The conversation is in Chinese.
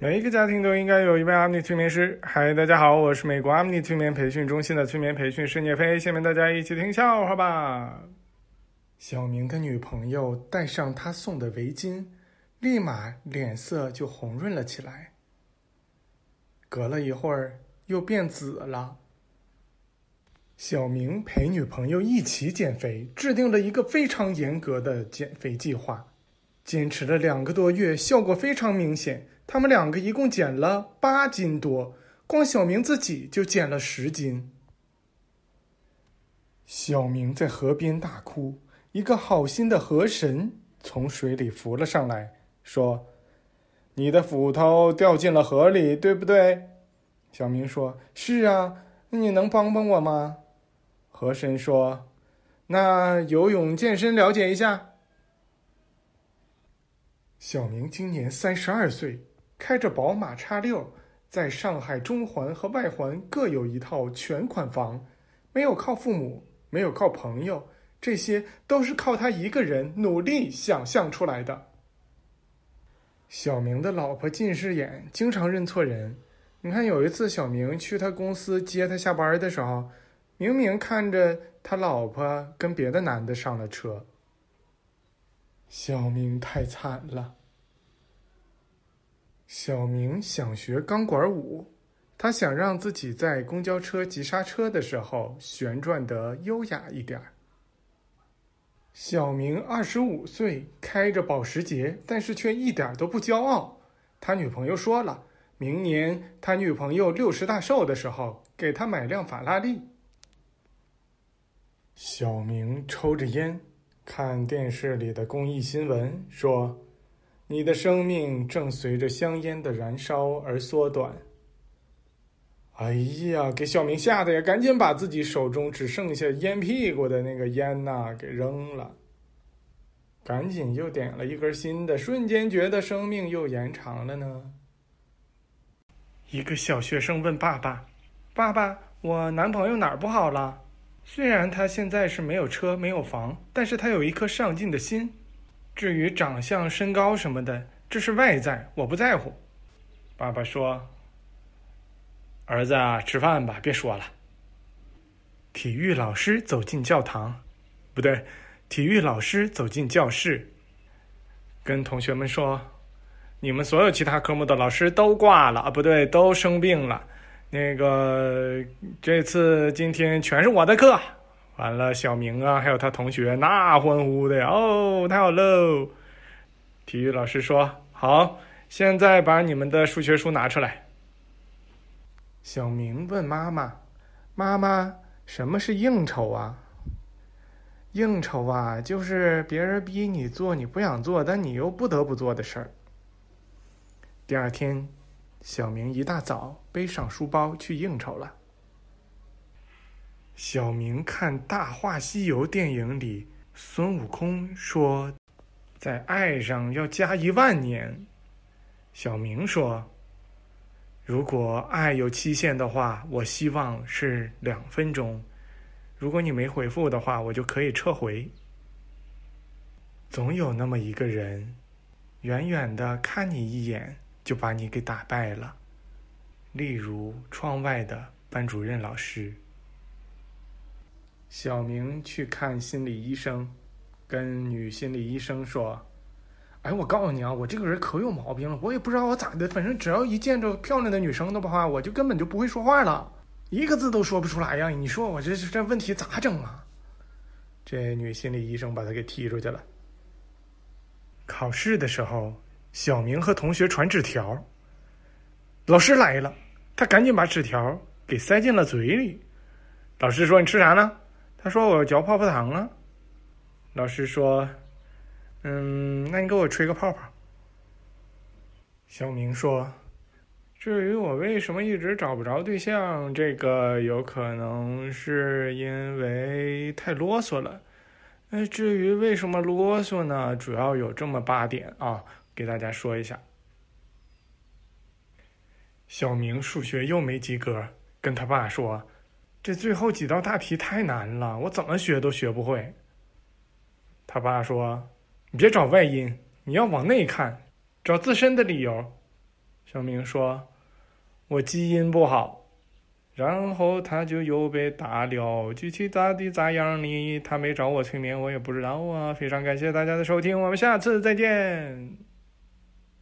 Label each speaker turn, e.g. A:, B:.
A: 每一个家庭都应该有一位阿米尼催眠师。嗨，大家好，我是美国阿米尼催眠培训中心的催眠培训师聂飞。下面大家一起听笑话吧。小明的女朋友戴上他送的围巾，立马脸色就红润了起来。隔了一会儿，又变紫了。小明陪女朋友一起减肥，制定了一个非常严格的减肥计划，坚持了两个多月，效果非常明显。他们两个一共减了八斤多，光小明自己就减了十斤。小明在河边大哭，一个好心的河神从水里浮了上来，说：“你的斧头掉进了河里，对不对？”小明说：“是啊，你能帮帮我吗？”河神说：“那游泳健身了解一下。”小明今年三十二岁。开着宝马叉六，在上海中环和外环各有一套全款房，没有靠父母，没有靠朋友，这些都是靠他一个人努力想象出来的。小明的老婆近视眼，经常认错人。你看，有一次小明去他公司接他下班的时候，明明看着他老婆跟别的男的上了车。小明太惨了。小明想学钢管舞，他想让自己在公交车急刹车的时候旋转得优雅一点儿小明二十五岁，开着保时捷，但是却一点都不骄傲。他女朋友说了，明年他女朋友六十大寿的时候，给他买辆法拉利。小明抽着烟，看电视里的公益新闻，说。你的生命正随着香烟的燃烧而缩短。哎呀，给小明吓得呀，赶紧把自己手中只剩下烟屁股的那个烟呐给扔了，赶紧又点了一根新的，瞬间觉得生命又延长了呢。一个小学生问爸爸：“爸爸，我男朋友哪儿不好了？虽然他现在是没有车没有房，但是他有一颗上进的心。”至于长相、身高什么的，这是外在，我不在乎。爸爸说：“儿子啊，吃饭吧，别说了。”体育老师走进教堂，不对，体育老师走进教室，跟同学们说：“你们所有其他科目的老师都挂了啊，不对，都生病了。那个这次今天全是我的课。”完了，小明啊，还有他同学那欢呼的！哦，太好喽！体育老师说：“好，现在把你们的数学书拿出来。”小明问妈妈：“妈妈，什么是应酬啊？”应酬啊，就是别人逼你做你不想做，但你又不得不做的事儿。第二天，小明一大早背上书包去应酬了。小明看《大话西游》电影里，孙悟空说：“在爱上要加一万年。”小明说：“如果爱有期限的话，我希望是两分钟。如果你没回复的话，我就可以撤回。”总有那么一个人，远远的看你一眼，就把你给打败了。例如窗外的班主任老师。小明去看心理医生，跟女心理医生说：“哎，我告诉你啊，我这个人可有毛病了，我也不知道我咋的，反正只要一见着漂亮的女生的话，我就根本就不会说话了，一个字都说不出来呀！你说我这这问题咋整啊？”这女心理医生把他给踢出去了。考试的时候，小明和同学传纸条，老师来了，他赶紧把纸条给塞进了嘴里。老师说：“你吃啥呢？”他说：“我嚼泡泡糖啊。”老师说：“嗯，那你给我吹个泡泡。”小明说：“至于我为什么一直找不着对象，这个有可能是因为太啰嗦了。那至于为什么啰嗦呢？主要有这么八点啊，给大家说一下。小明数学又没及格，跟他爸说。这最后几道大题太难了，我怎么学都学不会。他爸说：“你别找外因，你要往内看，找自身的理由。”小明说：“我基因不好。”然后他就又被打了。具体咋地咋样呢？他没找我催眠，我也不知道啊。非常感谢大家的收听，我们下次再见。